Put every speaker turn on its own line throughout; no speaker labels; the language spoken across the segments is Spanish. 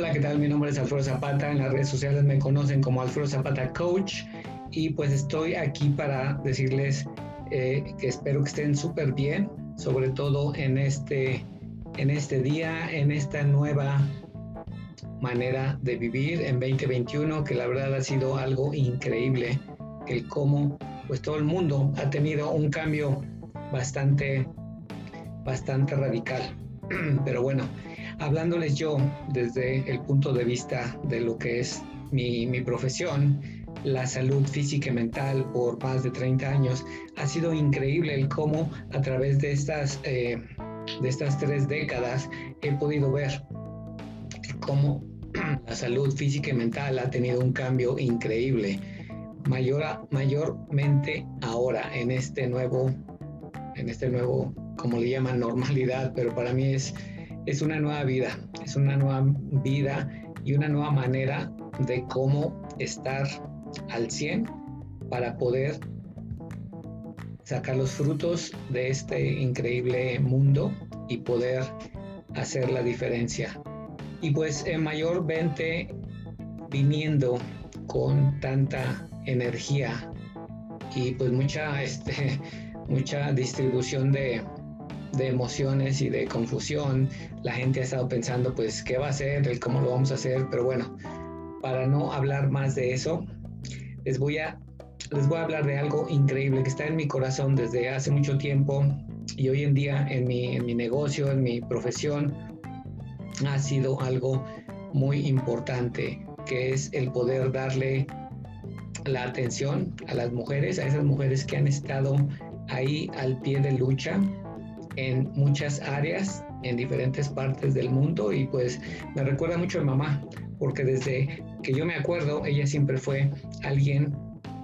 Hola, ¿qué tal? Mi nombre es Alfredo Zapata. En las redes sociales me conocen como Alfredo Zapata Coach. Y pues estoy aquí para decirles eh, que espero que estén súper bien, sobre todo en este, en este día, en esta nueva manera de vivir en 2021, que la verdad ha sido algo increíble, el cómo pues todo el mundo ha tenido un cambio bastante, bastante radical. Pero bueno, hablándoles yo desde el punto de vista de lo que es mi, mi profesión, la salud física y mental por más de 30 años, ha sido increíble el cómo a través de estas, eh, de estas tres décadas he podido ver cómo la salud física y mental ha tenido un cambio increíble, mayor, mayormente ahora en este nuevo, en este nuevo, como le llaman, normalidad, pero para mí es, es una nueva vida, es una nueva vida y una nueva manera de cómo estar al 100 para poder sacar los frutos de este increíble mundo y poder hacer la diferencia. Y pues en mayormente viniendo con tanta energía y pues mucha, este, mucha distribución de, de emociones y de confusión. La gente ha estado pensando pues qué va a hacer, cómo lo vamos a hacer, pero bueno, para no hablar más de eso, les voy a, les voy a hablar de algo increíble que está en mi corazón desde hace mucho tiempo y hoy en día en mi, en mi negocio, en mi profesión, ha sido algo muy importante, que es el poder darle la atención a las mujeres, a esas mujeres que han estado ahí al pie de lucha en muchas áreas, en diferentes partes del mundo y pues me recuerda mucho a mamá, porque desde que yo me acuerdo, ella siempre fue alguien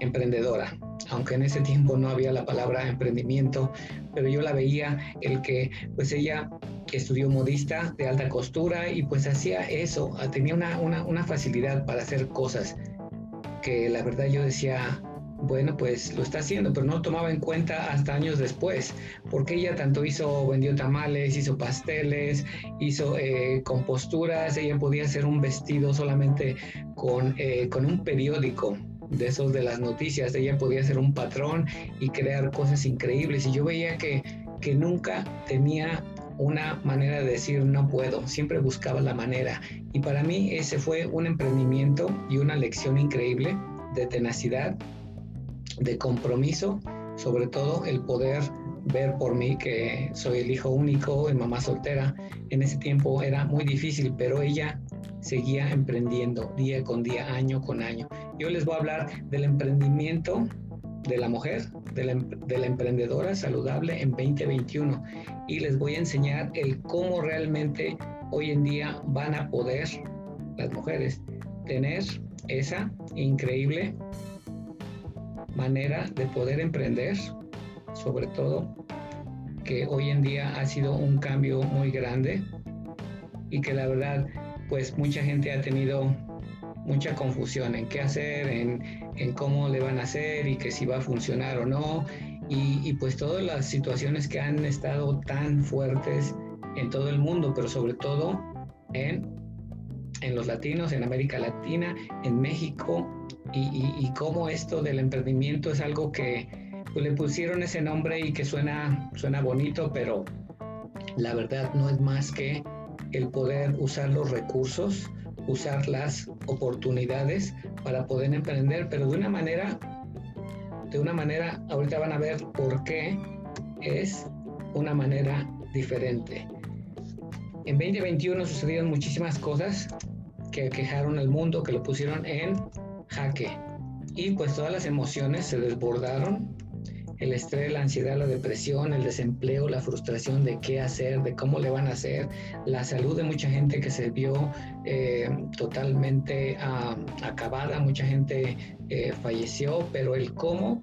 emprendedora, aunque en ese tiempo no había la palabra emprendimiento, pero yo la veía el que pues ella estudió modista de alta costura y pues hacía eso, tenía una, una, facilidad para hacer cosas que la verdad yo decía, bueno, pues lo está haciendo, pero no tomaba en cuenta hasta años después, porque ella tanto hizo, vendió tamales, hizo pasteles, hizo eh, composturas, ella podía hacer un vestido solamente con, eh, con un periódico de esos de las noticias, ella podía ser un patrón y crear cosas increíbles y yo veía que, que nunca tenía una manera de decir no puedo, siempre buscaba la manera y para mí ese fue un emprendimiento y una lección increíble de tenacidad, de compromiso, sobre todo el poder ver por mí que soy el hijo único y mamá soltera. En ese tiempo era muy difícil, pero ella seguía emprendiendo día con día, año con año. Yo les voy a hablar del emprendimiento de la mujer, de la, de la, emprendedora saludable en 2021 y les voy a enseñar el cómo realmente hoy en día van a poder las mujeres tener esa increíble manera de poder emprender, sobre todo que hoy en día ha sido un cambio muy grande y que la verdad pues mucha gente ha tenido mucha confusión en qué hacer, en, en, cómo le van a hacer y que si va a funcionar o no. Y, y, pues todas las situaciones que han estado tan fuertes en todo el mundo, pero sobre todo en, en los latinos, en América Latina, en México, y, y, cómo esto del emprendimiento es algo que pues, le pusieron ese nombre y que suena, suena bonito, pero la verdad no es más que el poder usar los recursos, usar las oportunidades para poder emprender, pero de una manera, de una manera, ahorita van a ver por qué es una manera diferente. En 2021 sucedieron muchísimas cosas que quejaron al mundo, que lo pusieron en jaque. Y pues todas las emociones se desbordaron el estrés, la ansiedad, la depresión, el desempleo, la frustración de qué hacer, de cómo le van a hacer, la salud de mucha gente que se vio eh, totalmente acabada, mucha gente eh, falleció, pero el cómo,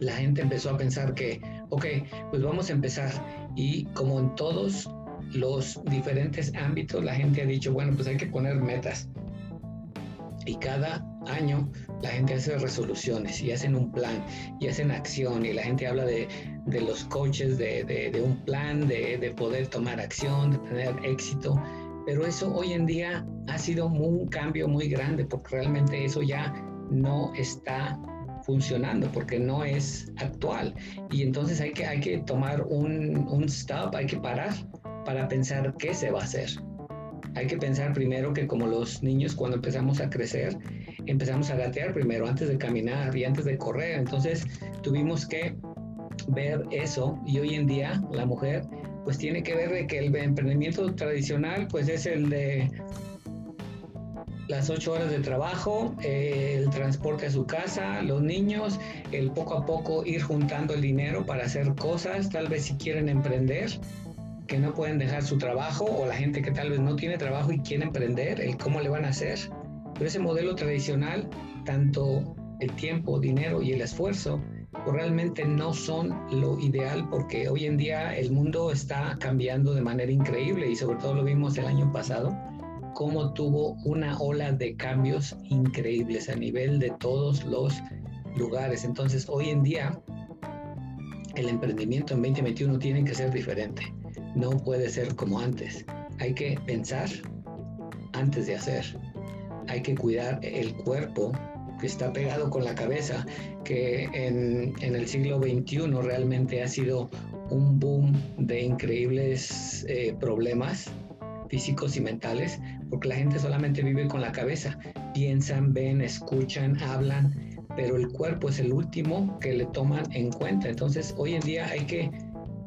la gente empezó a pensar que, ok, pues vamos a empezar y como en todos los diferentes ámbitos, la gente ha dicho, bueno, pues hay que poner metas. Y cada año la gente hace resoluciones y hacen un plan y hacen acción y la gente habla de, de los coaches, de, de, de, un plan, de, poder tomar acción, de tener éxito. Pero eso hoy en día ha sido un cambio muy grande porque realmente eso ya no está funcionando porque no es actual. Y entonces hay que, hay que tomar un, un stop, hay que parar para pensar qué se va a hacer. Hay que pensar primero que como los niños cuando empezamos a crecer, empezamos a gatear primero antes de caminar y antes de correr. Entonces tuvimos que ver eso y hoy en día la mujer pues tiene que ver que el emprendimiento tradicional pues es el de las ocho horas de trabajo, eh, el transporte a su casa, los niños, el poco a poco ir juntando el dinero para hacer cosas, tal vez si quieren emprender, que no pueden dejar su trabajo, o la gente que tal vez no tiene trabajo y quiere emprender, el cómo le van a hacer. Pero ese modelo tradicional, tanto el tiempo, dinero y el esfuerzo, pues realmente no son lo ideal porque hoy en día el mundo está cambiando de manera increíble y sobre todo lo vimos el año pasado cómo tuvo una ola de cambios increíbles a nivel de todos los lugares. Entonces, hoy en día, el emprendimiento en 2021 tiene que ser diferente. No puede ser como antes. Hay que pensar antes de hacer. Hay que cuidar el cuerpo que está pegado con la cabeza, que en, el siglo XXI realmente ha sido un boom de increíbles eh, problemas físicos y mentales, porque la gente solamente vive con la cabeza, piensan, ven, escuchan, hablan, pero el cuerpo es el último que le toman en cuenta. Entonces, hoy en día hay que,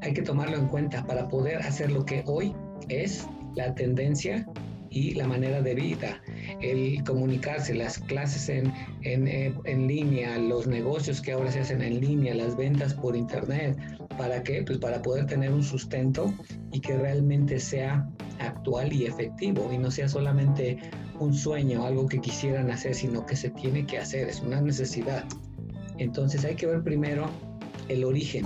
hay que tomarlo en cuenta para poder hacer lo que hoy es la tendencia y la manera de vida, el comunicarse, las clases en, en, eh, en, línea, los negocios que ahora se hacen en línea, las ventas por internet. ¿Para qué? Pues para poder tener un sustento y que realmente sea actual y efectivo y no sea solamente un sueño, algo que quisieran hacer, sino que se tiene que hacer, es una necesidad. Entonces hay que ver primero el origen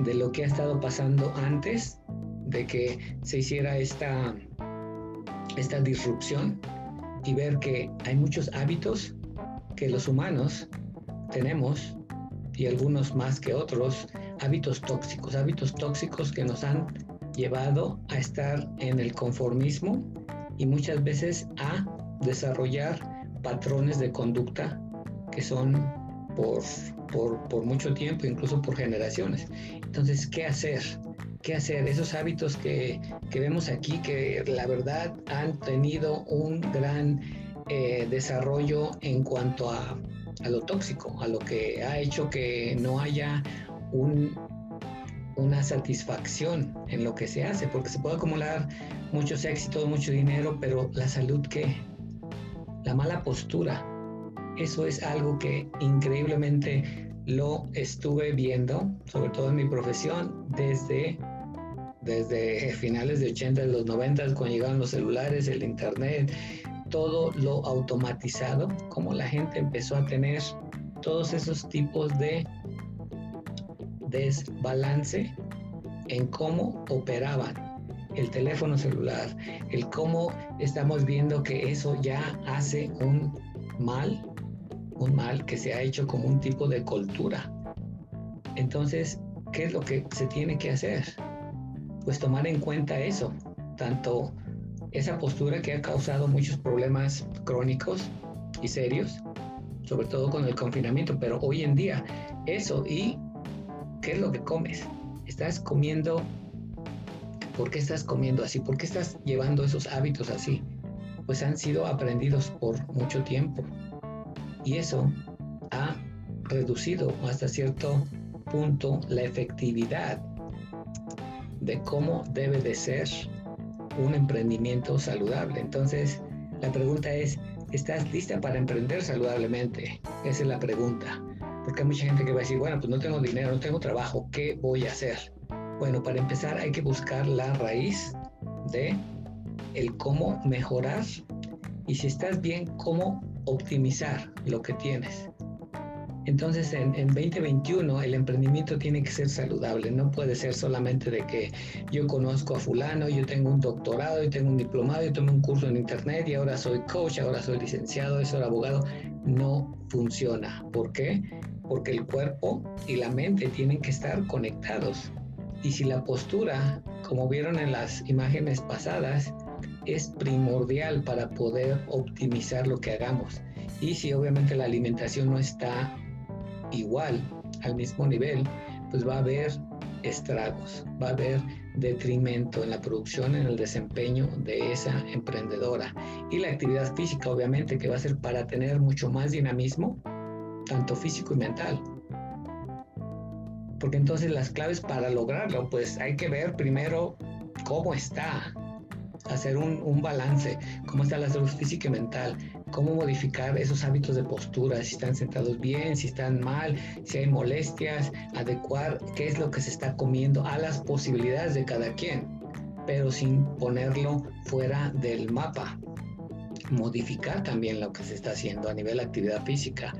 de lo que ha estado pasando antes de que se hiciera esta, esta disrupción y ver que hay muchos hábitos que los humanos tenemos y algunos más que otros, hábitos tóxicos, hábitos tóxicos que nos han llevado a estar en el conformismo y muchas veces a desarrollar patrones de conducta que son por, por, mucho tiempo, incluso por generaciones. Entonces, ¿qué hacer? ¿Qué hacer? Esos hábitos que, que vemos aquí, que la verdad han tenido un gran eh, desarrollo en cuanto a, a lo tóxico, a lo que ha hecho que no haya un una satisfacción en lo que se hace, porque se puede acumular muchos éxitos, mucho dinero, pero la salud qué? La mala postura. Eso es algo que increíblemente lo estuve viendo, sobre todo en mi profesión, desde, desde finales de 80, de los 90, cuando llegaron los celulares, el internet, todo lo automatizado, como la gente empezó a tener todos esos tipos de desbalance en cómo operaban el teléfono celular, el cómo estamos viendo que eso ya hace un mal, un mal que se ha hecho como un tipo de cultura. Entonces, ¿qué es lo que se tiene que hacer? Pues tomar en cuenta eso, tanto esa postura que ha causado muchos problemas crónicos y serios, sobre todo con el confinamiento, pero hoy en día eso y ¿Qué es lo que comes? ¿Estás comiendo? ¿Por qué estás comiendo así? ¿Por qué estás llevando esos hábitos así? Pues han sido aprendidos por mucho tiempo. Y eso ha reducido hasta cierto punto la efectividad de cómo debe de ser un emprendimiento saludable. Entonces, la pregunta es, ¿estás lista para emprender saludablemente? Esa es la pregunta. Porque hay mucha gente que va a decir, bueno, pues no tengo dinero, no tengo trabajo, ¿qué voy a hacer? Bueno, para empezar hay que buscar la raíz de el cómo mejorar y si estás bien, cómo optimizar lo que tienes. Entonces, en, en, 2021 el emprendimiento tiene que ser saludable, no puede ser solamente de que yo conozco a fulano, yo tengo un doctorado, yo tengo un diplomado, yo tomé un curso en internet y ahora soy coach, ahora soy licenciado, soy abogado. No funciona. ¿Por qué? porque el cuerpo y la mente tienen que estar conectados. Y si la postura, como vieron en las imágenes pasadas, es primordial para poder optimizar lo que hagamos. Y si obviamente la alimentación no está igual, al mismo nivel, pues va a haber estragos, va a haber detrimento en la producción, en el desempeño de esa emprendedora. Y la actividad física, obviamente, que va a ser para tener mucho más dinamismo, tanto físico y mental. Porque entonces las claves para lograrlo, pues hay que ver primero cómo está, hacer un, un balance, cómo está la salud física y mental, cómo modificar esos hábitos de postura, si están sentados bien, si están mal, si hay molestias, adecuar qué es lo que se está comiendo a las posibilidades de cada quien, pero sin ponerlo fuera del mapa. Modificar también lo que se está haciendo a nivel de actividad física.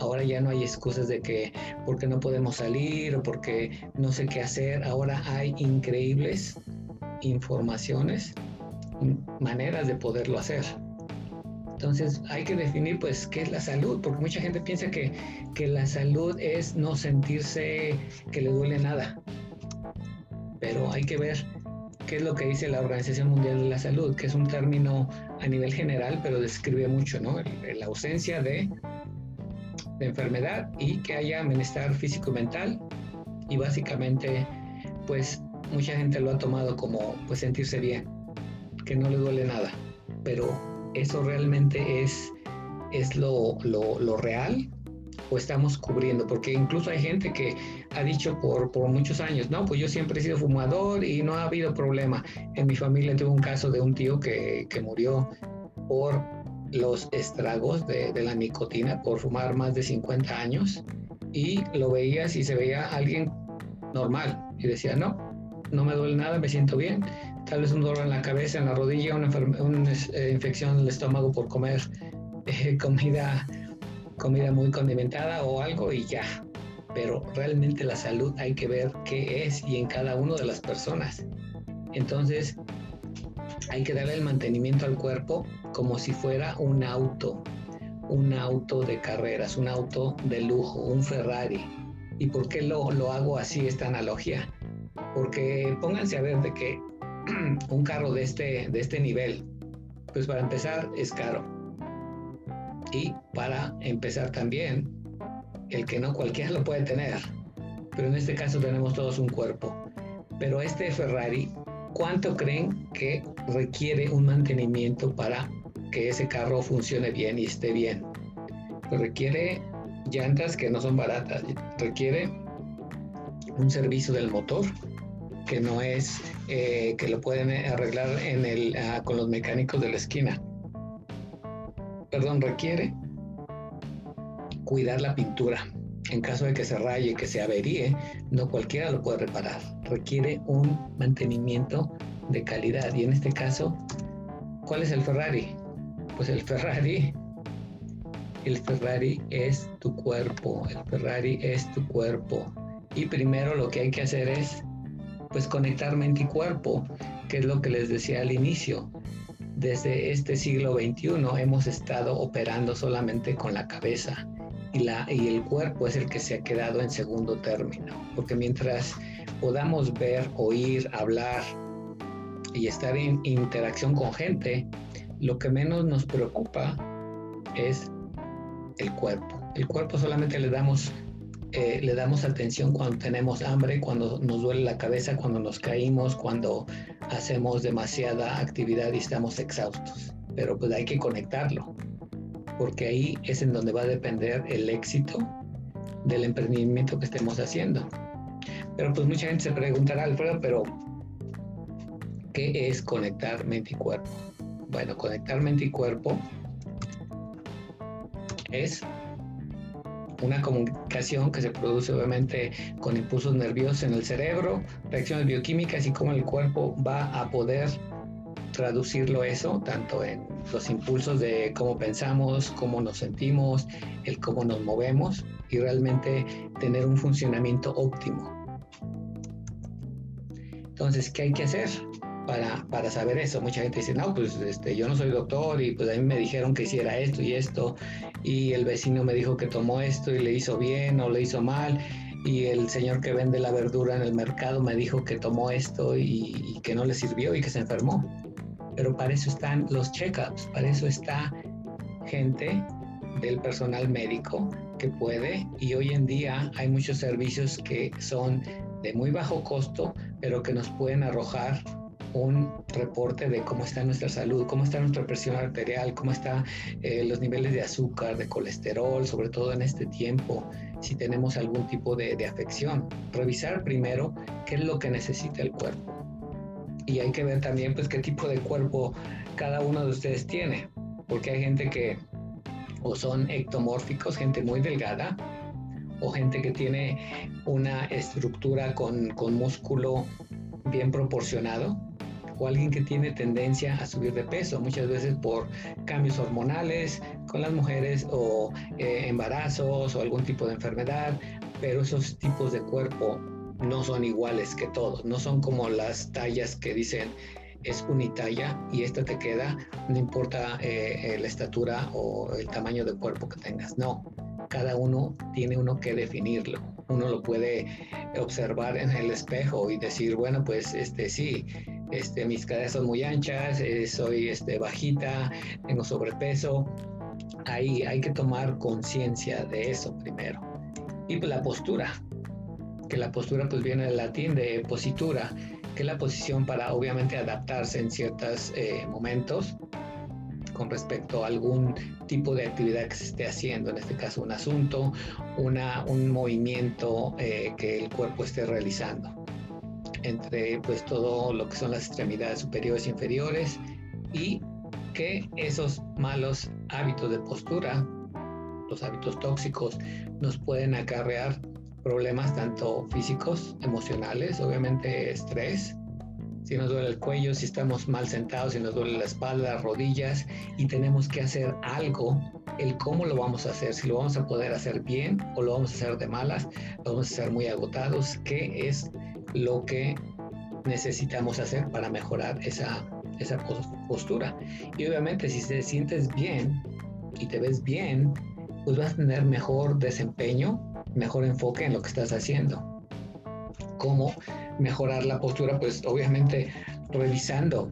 Ahora ya no hay excusas de que porque no podemos salir o porque no sé qué hacer. Ahora hay increíbles informaciones, maneras de poderlo hacer. Entonces hay que definir pues qué es la salud, porque mucha gente piensa que, que la salud es no sentirse que le duele nada. Pero hay que ver qué es lo que dice la Organización Mundial de la Salud, que es un término a nivel general, pero describe mucho, ¿no? La ausencia de, de enfermedad y que haya bienestar físico y mental. Y básicamente, pues mucha gente lo ha tomado como pues sentirse bien, que no le duele nada. Pero eso realmente es, es lo, lo, real o estamos cubriendo, porque incluso hay gente que ha dicho por, por, muchos años, no, pues yo siempre he sido fumador y no ha habido problema. En mi familia tuve un caso de un tío que, que murió por los estragos de, de, la nicotina, por fumar más de 50 años, y lo veías y se veía alguien normal, y decía, no, no me duele nada, me siento bien, tal vez un dolor en la cabeza, en la rodilla, una, una eh, infección en el estómago por comer eh, comida, comida muy condimentada o algo y ya. Pero realmente la salud hay que ver qué es y en cada una de las personas. Entonces, hay que darle el mantenimiento al cuerpo como si fuera un auto, un auto de carreras, un auto de lujo, un Ferrari. ¿Y por qué lo, lo hago así, esta analogía? Porque pónganse a ver de que un carro de este, de este nivel, pues para empezar es caro. Y para empezar también, el que no cualquiera lo puede tener. Pero en este caso tenemos todos un cuerpo. Pero este Ferrari, ¿cuánto creen que requiere un mantenimiento para que ese carro funcione bien y esté bien? Pues requiere llantas que no son baratas, requiere un servicio del motor, que no es eh, que lo pueden arreglar en el, ah, con los mecánicos de la esquina. Perdón, requiere cuidar la pintura. En caso de que se raye, que se averíe, no cualquiera lo puede reparar. Requiere un mantenimiento de calidad. Y en este caso, ¿cuál es el Ferrari? Pues el Ferrari, el Ferrari es tu cuerpo. El Ferrari es tu cuerpo. Y primero lo que hay que hacer es pues conectar mente y cuerpo, que es lo que les decía al inicio. Desde este siglo XXI hemos estado operando solamente con la cabeza y, la, y el cuerpo es el que se ha quedado en segundo término, porque mientras podamos ver, oír, hablar y estar en interacción con gente, lo que menos nos preocupa es el cuerpo. El cuerpo solamente le damos eh, le damos atención cuando tenemos hambre, cuando nos duele la cabeza, cuando nos caímos, cuando hacemos demasiada actividad y estamos exhaustos. Pero pues hay que conectarlo, porque ahí es en donde va a depender el éxito del emprendimiento que estemos haciendo. Pero pues mucha gente se preguntará, Alfredo, pero ¿qué es conectar mente y cuerpo? Bueno, conectar mente y cuerpo es una comunicación que se produce obviamente con impulsos nerviosos en el cerebro, reacciones bioquímicas y cómo el cuerpo va a poder traducirlo eso, tanto en los impulsos de cómo pensamos, cómo nos sentimos, el cómo nos movemos y realmente tener un funcionamiento óptimo. Entonces, ¿qué hay que hacer? Para, para, saber eso. Mucha gente dice, no, pues este, yo no soy doctor y pues a mí me dijeron que hiciera esto y esto y el vecino me dijo que tomó esto y le hizo bien o le hizo mal y el señor que vende la verdura en el mercado me dijo que tomó esto y, que no le sirvió y que se enfermó. pero para eso están los check-ups, para eso está gente del personal médico que puede y hoy en día hay muchos servicios que son de muy bajo costo, pero que nos pueden arrojar un reporte de cómo está nuestra salud, cómo está nuestra presión arterial, cómo están eh, los niveles de azúcar, de colesterol, sobre todo en este tiempo, si tenemos algún tipo de, de afección. Revisar primero qué es lo que necesita el cuerpo. Y hay que ver también pues qué tipo de cuerpo cada uno de ustedes tiene, porque hay gente que o son ectomórficos, gente muy delgada, o gente que tiene una estructura con, con músculo bien proporcionado, o alguien que tiene tendencia a subir de peso, muchas veces por cambios hormonales con las mujeres o eh, embarazos o algún tipo de enfermedad, pero esos tipos de cuerpo no son iguales que todos, no son como las tallas que dicen es unitalla y esta te queda, no importa eh, eh, la estatura o el tamaño de cuerpo que tengas, no, cada uno tiene uno que definirlo. Uno lo puede observar en el espejo y decir, bueno, pues este sí, este, mis caderas son muy anchas, eh, soy este, bajita, tengo sobrepeso. Ahí hay que tomar conciencia de eso primero. Y pues la postura, que la postura pues viene del latín de positura, que es la posición para obviamente adaptarse en ciertos eh, momentos con respecto a algún tipo de actividad que se esté haciendo, en este caso un asunto, una, un movimiento eh, que el cuerpo esté realizando, entre pues todo lo que son las extremidades superiores e inferiores y que esos malos hábitos de postura, los hábitos tóxicos, nos pueden acarrear problemas tanto físicos, emocionales, obviamente estrés, si nos duele el cuello, si estamos mal sentados, si nos duele la espalda, las rodillas y tenemos que hacer algo, el cómo lo vamos a hacer, si lo vamos a poder hacer bien o lo vamos a hacer de malas, lo vamos a hacer muy agotados, qué es lo que necesitamos hacer para mejorar esa, esa postura. Y obviamente si te sientes bien y te ves bien, pues vas a tener mejor desempeño mejor enfoque en lo que estás haciendo. ¿Cómo mejorar la postura? Pues obviamente revisando,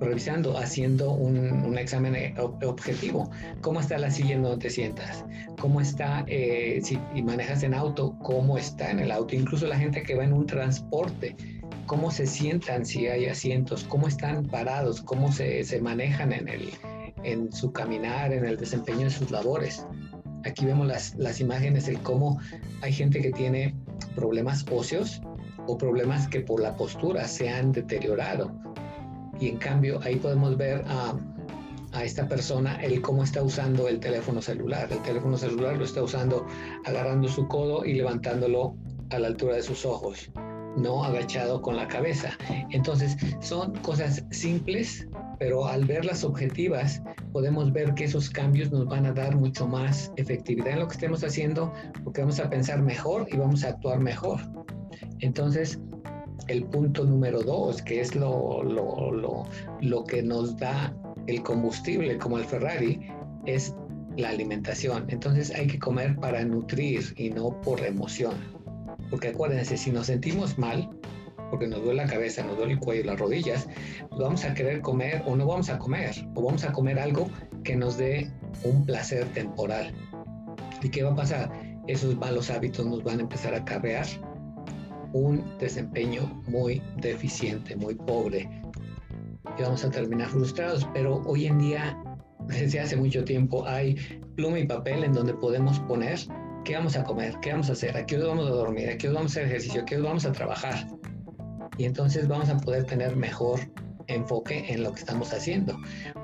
revisando, haciendo un, examen objetivo. ¿Cómo está la silla en donde te sientas? ¿Cómo está, eh, si manejas en auto, cómo está en el auto? Incluso la gente que va en un transporte, cómo se sientan si hay asientos, cómo están parados, cómo se, se manejan en, el, en su caminar, en el desempeño de sus labores. Aquí vemos las, las imágenes de cómo hay gente que tiene problemas óseos o problemas que por la postura se han deteriorado. Y en cambio ahí podemos ver a, a esta persona el cómo está usando el teléfono celular. El teléfono celular lo está usando agarrando su codo y levantándolo a la altura de sus ojos, no agachado con la cabeza. Entonces son cosas simples pero al verlas objetivas podemos ver que esos cambios nos van a dar mucho más efectividad en lo que estemos haciendo porque vamos a pensar mejor y vamos a actuar mejor. Entonces, el punto número dos, que es lo, lo, lo, lo que nos da el combustible como el Ferrari, es la alimentación. Entonces hay que comer para nutrir y no por emoción. Porque acuérdense, si nos sentimos mal, porque nos duele la cabeza, nos duele el cuello, las rodillas, pues vamos a querer comer o no vamos a comer, o vamos a comer algo que nos dé un placer temporal. ¿Y qué va a pasar? Esos malos hábitos nos van a empezar a carrear un desempeño muy deficiente, muy pobre. Y vamos a terminar frustrados, pero hoy en día, desde hace mucho tiempo, hay pluma y papel en donde podemos poner qué vamos a comer, qué vamos a hacer, a qué vamos a dormir, a qué vamos a hacer ejercicio, a qué vamos a trabajar y entonces vamos a poder tener mejor enfoque en lo que estamos haciendo,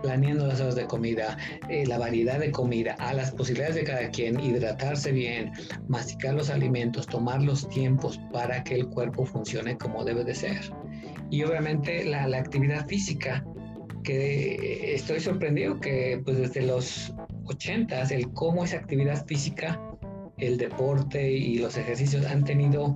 planeando las horas de comida, eh, la variedad de comida, a las posibilidades de cada quien, hidratarse bien, masticar los alimentos, tomar los tiempos para que el cuerpo funcione como debe de ser. Y obviamente la, la actividad física, que estoy sorprendido que pues desde los 80 el cómo esa actividad física, el deporte y los ejercicios han tenido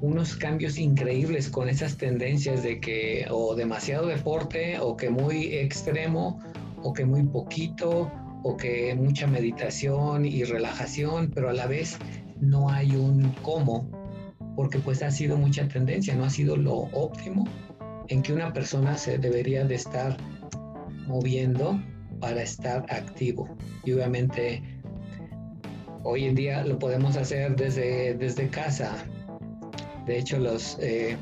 unos cambios increíbles con esas tendencias de que o demasiado deporte o que muy extremo o que muy poquito o que mucha meditación y relajación, pero a la vez no hay un cómo, porque pues ha sido mucha tendencia, no ha sido lo óptimo en que una persona se debería de estar moviendo para estar activo. Y obviamente hoy en día lo podemos hacer desde, desde casa. De hecho, los, eh,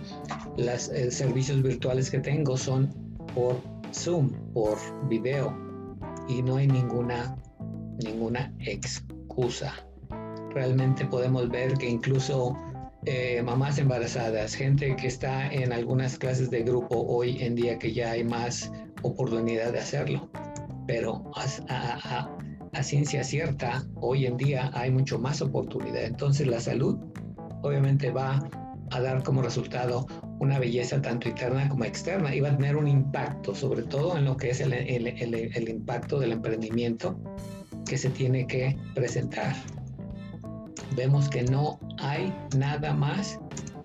eh, servicios virtuales que tengo son por Zoom, por video, y no hay ninguna, ninguna excusa. Realmente podemos ver que incluso eh, mamás embarazadas, gente que está en algunas clases de grupo hoy en día que ya hay más oportunidad de hacerlo, pero a, a ciencia cierta, hoy en día hay mucho más oportunidad. Entonces la salud obviamente va a dar como resultado una belleza tanto interna como externa y va a tener un impacto, sobre todo en lo que es el, el, el, impacto del emprendimiento que se tiene que presentar. Vemos que no hay nada más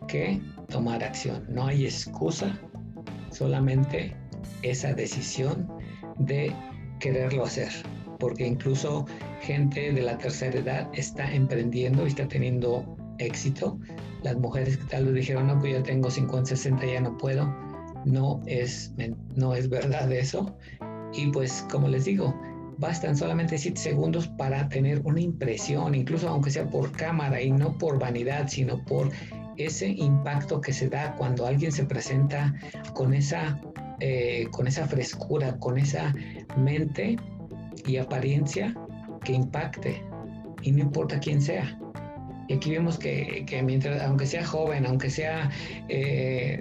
que tomar acción, no hay excusa, solamente esa decisión de quererlo hacer, porque incluso gente de la tercera edad está emprendiendo y está teniendo éxito las mujeres que tal vez dijeron, no, pues yo tengo 50, 60, ya no puedo. No es, no es verdad eso. Y pues, como les digo, bastan solamente 7 segundos para tener una impresión, incluso aunque sea por cámara y no por vanidad, sino por ese impacto que se da cuando alguien se presenta con esa, eh, con esa frescura, con esa mente y apariencia que impacte. Y no importa quién sea. Y aquí vemos que, mientras, aunque sea joven, aunque sea eh,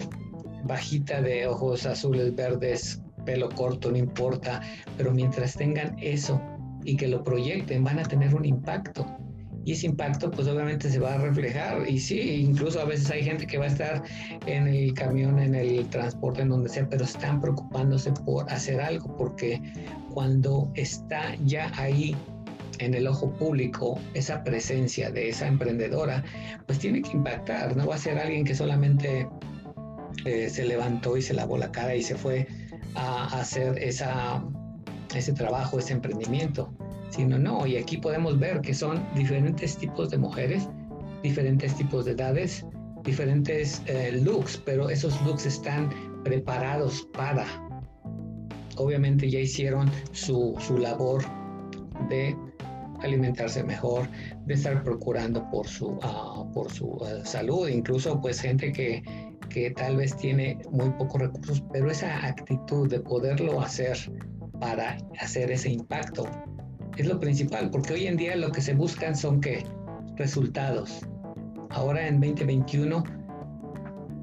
bajita de ojos azules, verdes, pelo corto, no importa, pero mientras tengan eso y que lo proyecten, van a tener un impacto. Y ese impacto, pues obviamente se va a reflejar. Y sí, incluso a veces hay gente que va a estar en el camión, en el transporte, en donde sea, pero están preocupándose por hacer algo, porque cuando está ya ahí en el ojo público esa presencia de esa emprendedora, pues tiene que impactar, no va a ser alguien que solamente eh, se levantó y se lavó la cara y se fue a, hacer esa, ese trabajo, ese emprendimiento, sino no, y aquí podemos ver que son diferentes tipos de mujeres, diferentes tipos de edades, diferentes eh, looks, pero esos looks están preparados para, obviamente ya hicieron su, su labor de alimentarse mejor, de estar procurando por su, ah, por su ah, salud, incluso pues gente que, que tal vez tiene muy pocos recursos, pero esa actitud de poderlo hacer para hacer ese impacto es lo principal, porque hoy en día lo que se buscan son que resultados. Ahora en 2021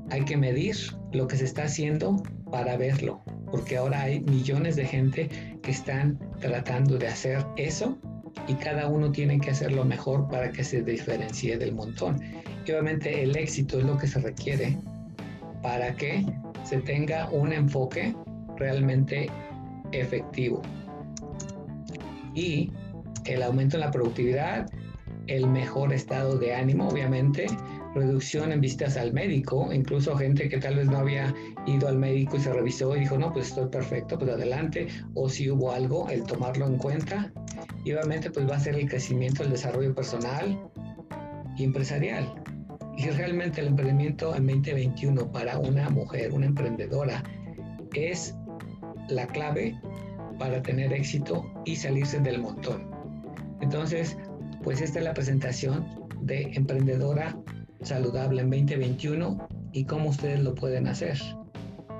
hay que medir lo que se está haciendo para verlo, porque ahora hay millones de gente que están tratando de hacer eso y cada uno tiene que hacerlo mejor para que se diferencie del montón. Y obviamente el éxito es lo que se requiere para que se tenga un enfoque realmente efectivo. Y el aumento en la productividad, el mejor estado de ánimo, obviamente, reducción en visitas al médico, incluso gente que tal vez no había ido al médico y se revisó y dijo, no, pues estoy perfecto, pues adelante, o si hubo algo, el tomarlo en cuenta y obviamente pues va a ser el crecimiento, el desarrollo personal y empresarial. Y realmente el emprendimiento en 2021 para una mujer, una emprendedora, es la clave para tener éxito y salirse del montón. Entonces, pues esta es la presentación de Emprendedora Saludable en 2021 y cómo ustedes lo pueden hacer.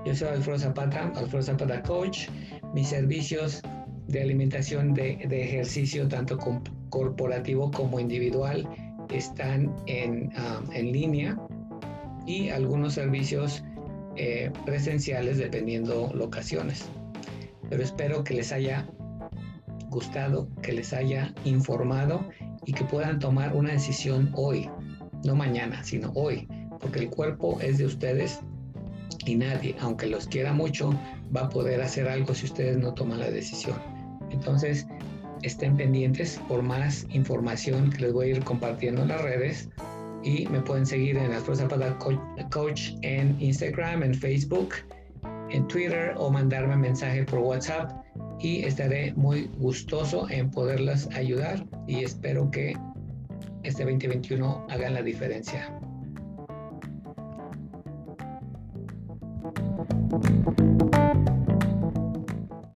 Yo soy Alfredo Zapata, Alfredo Zapata Coach. Mis servicios de alimentación de, ejercicio, tanto corporativo como individual, están en, um, en línea y algunos servicios eh, presenciales dependiendo locaciones. Pero espero que les haya gustado, que les haya informado y que puedan tomar una decisión hoy, no mañana, sino hoy, porque el cuerpo es de ustedes y nadie, aunque los quiera mucho, va a poder hacer algo si ustedes no toman la decisión. Entonces, estén pendientes por más información que les voy a ir compartiendo en las redes y me pueden seguir en Alfredo Zapata Coach en Instagram, en Facebook, en Twitter o mandarme mensaje por WhatsApp y estaré muy gustoso en poderlas ayudar y espero que este 2021 hagan la diferencia.